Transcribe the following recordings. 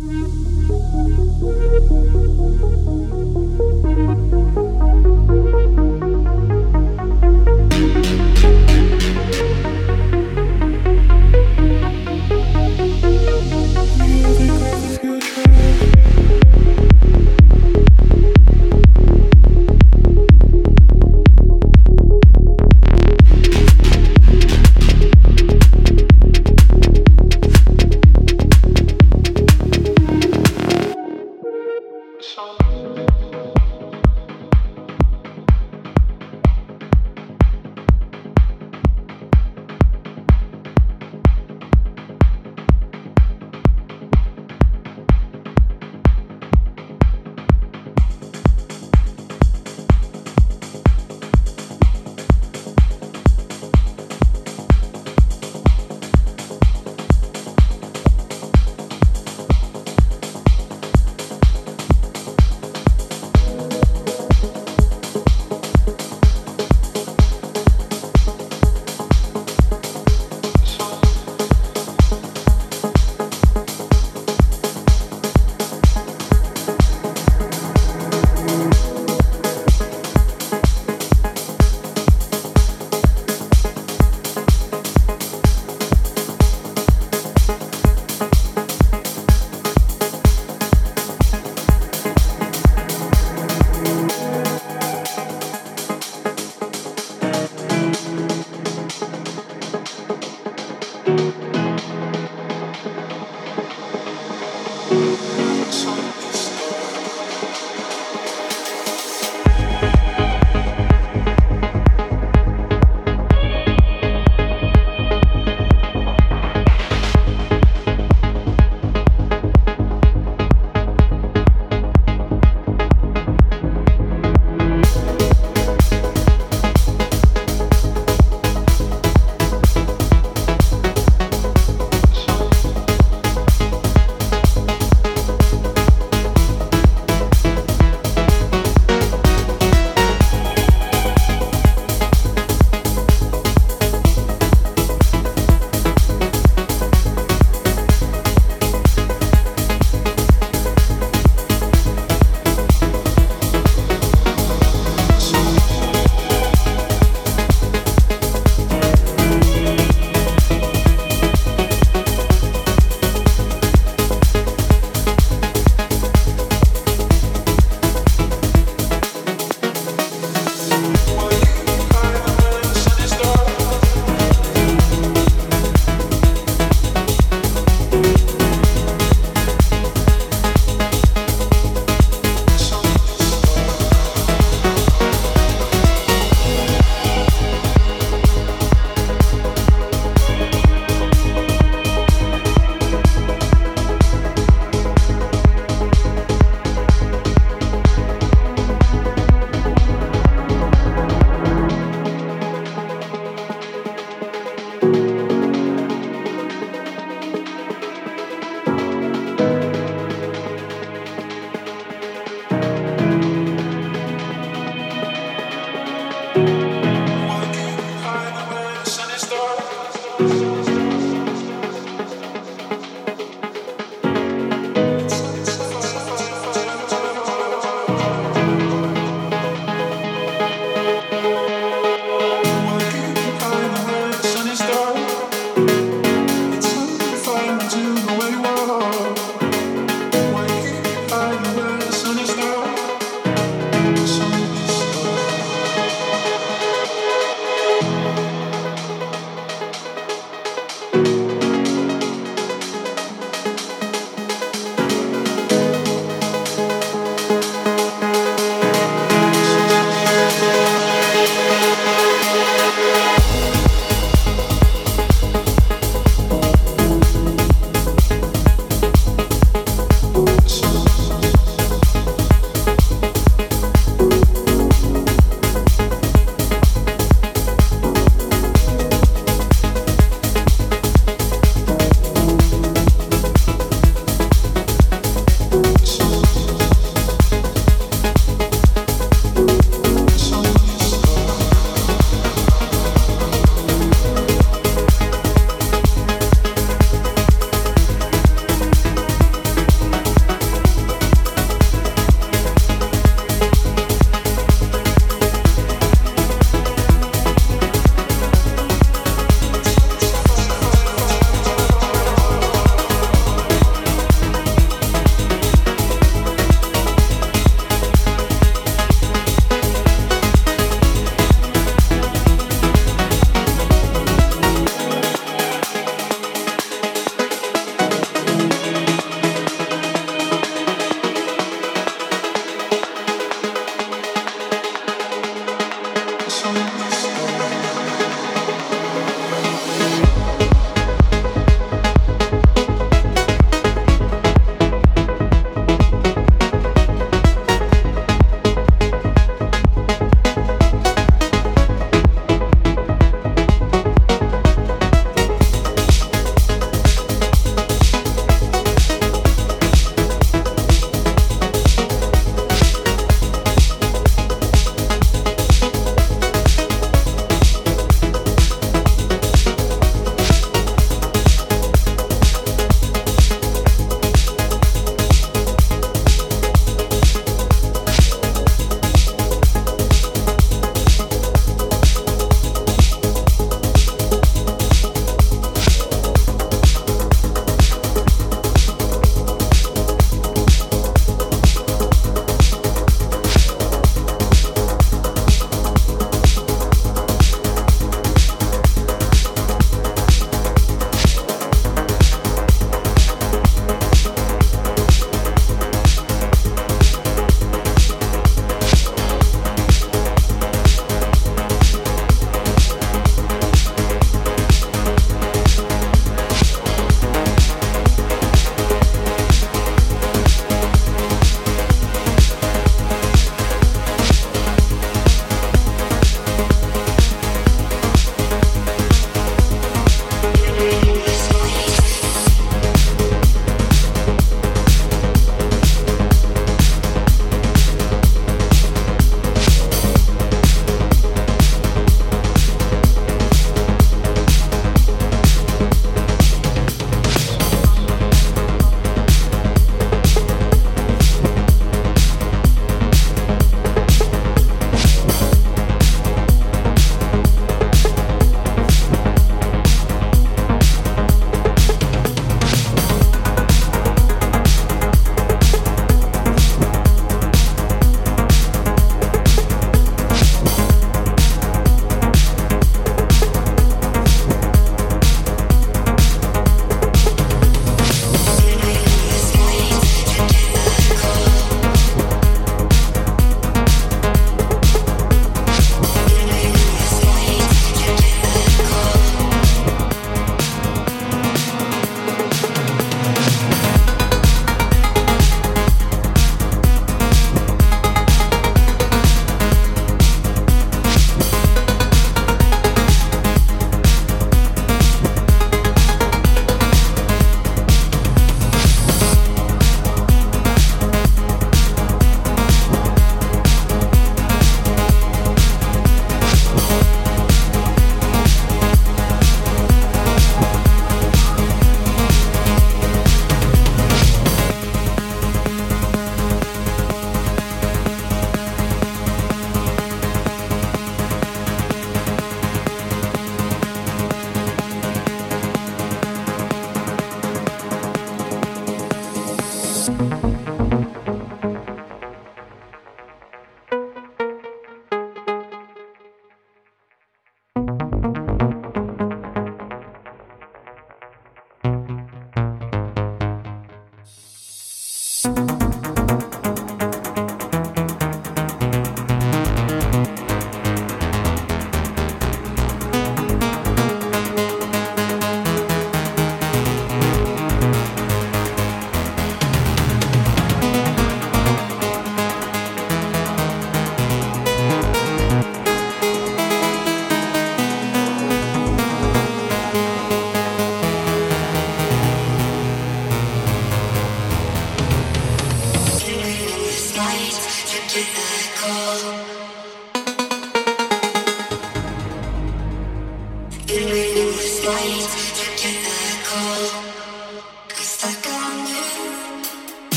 Música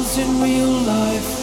in real life.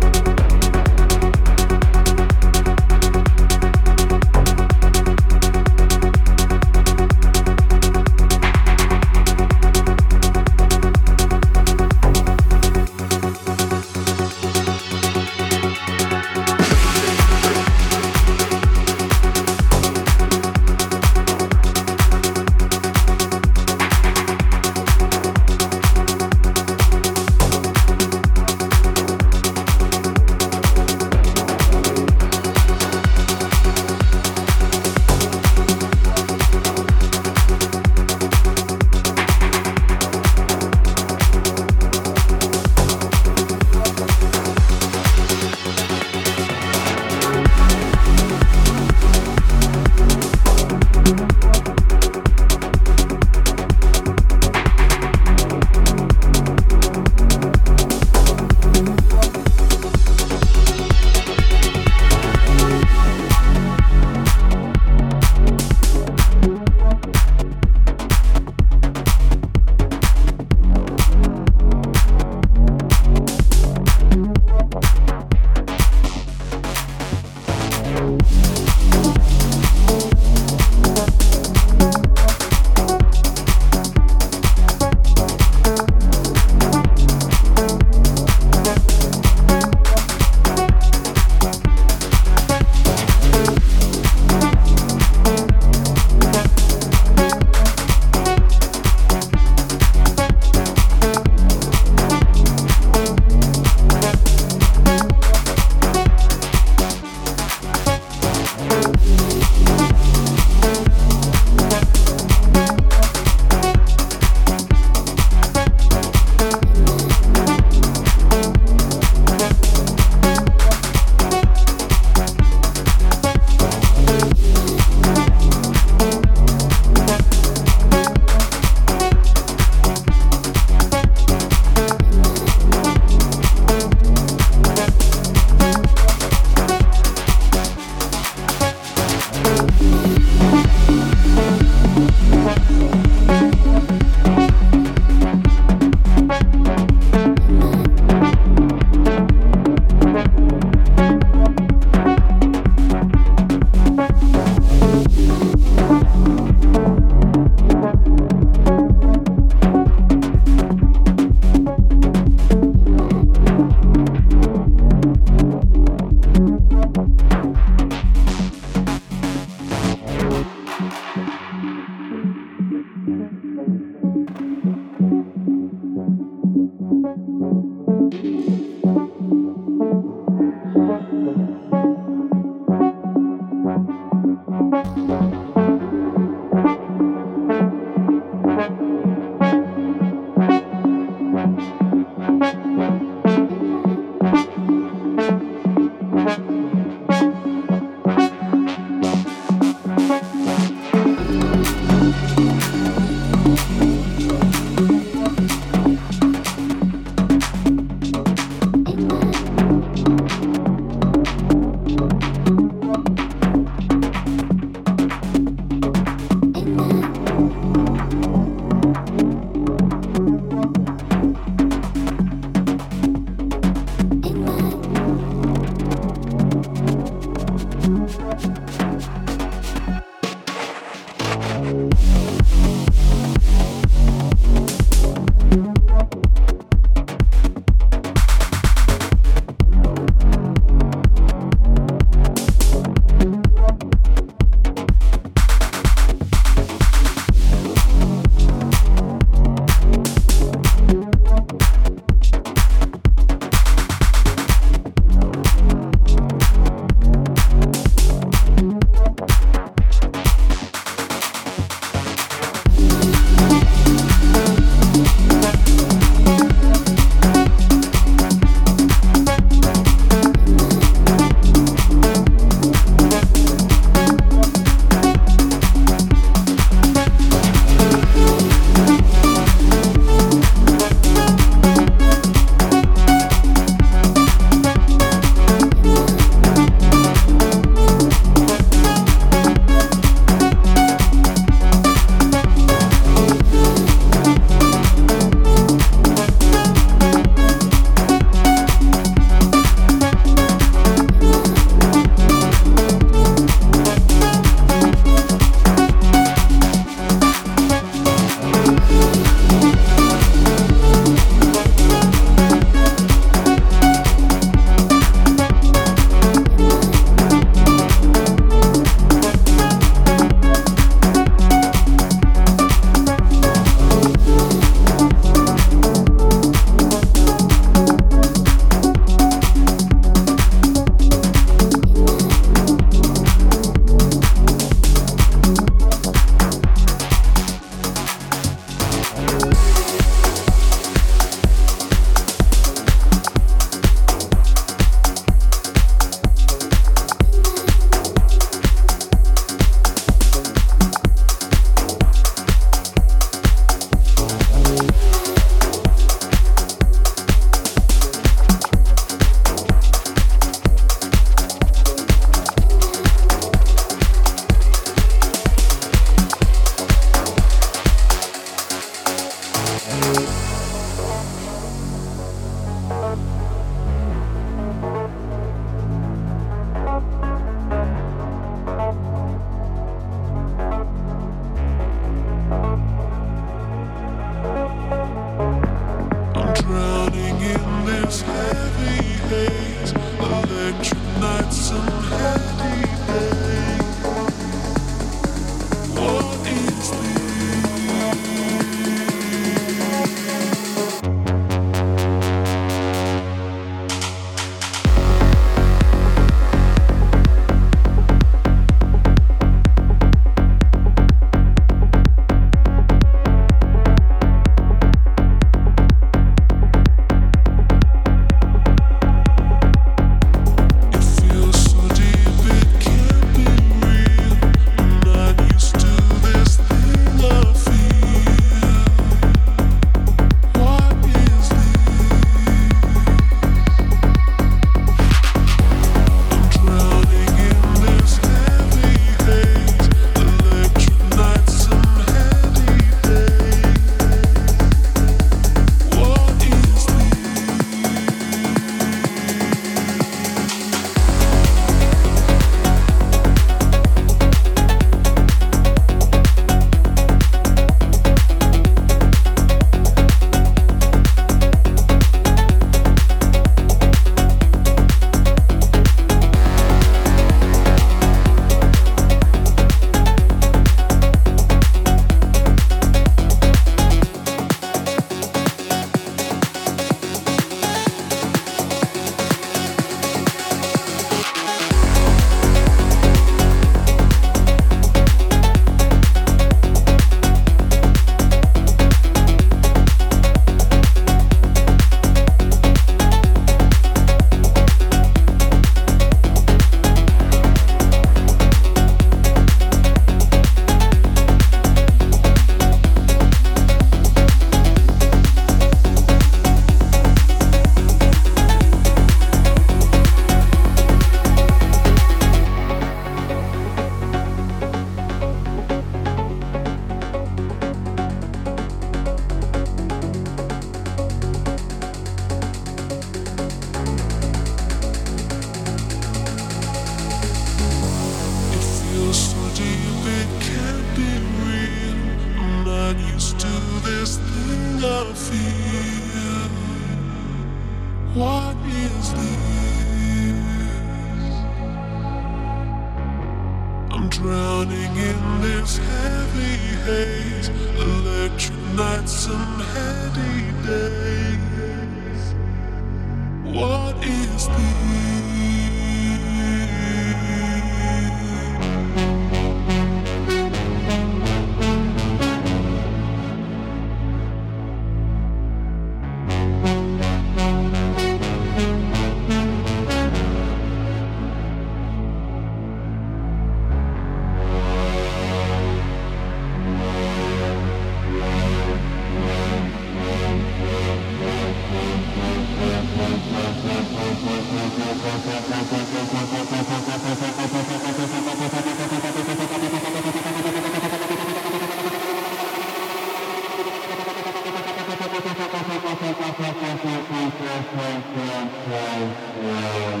Yeah.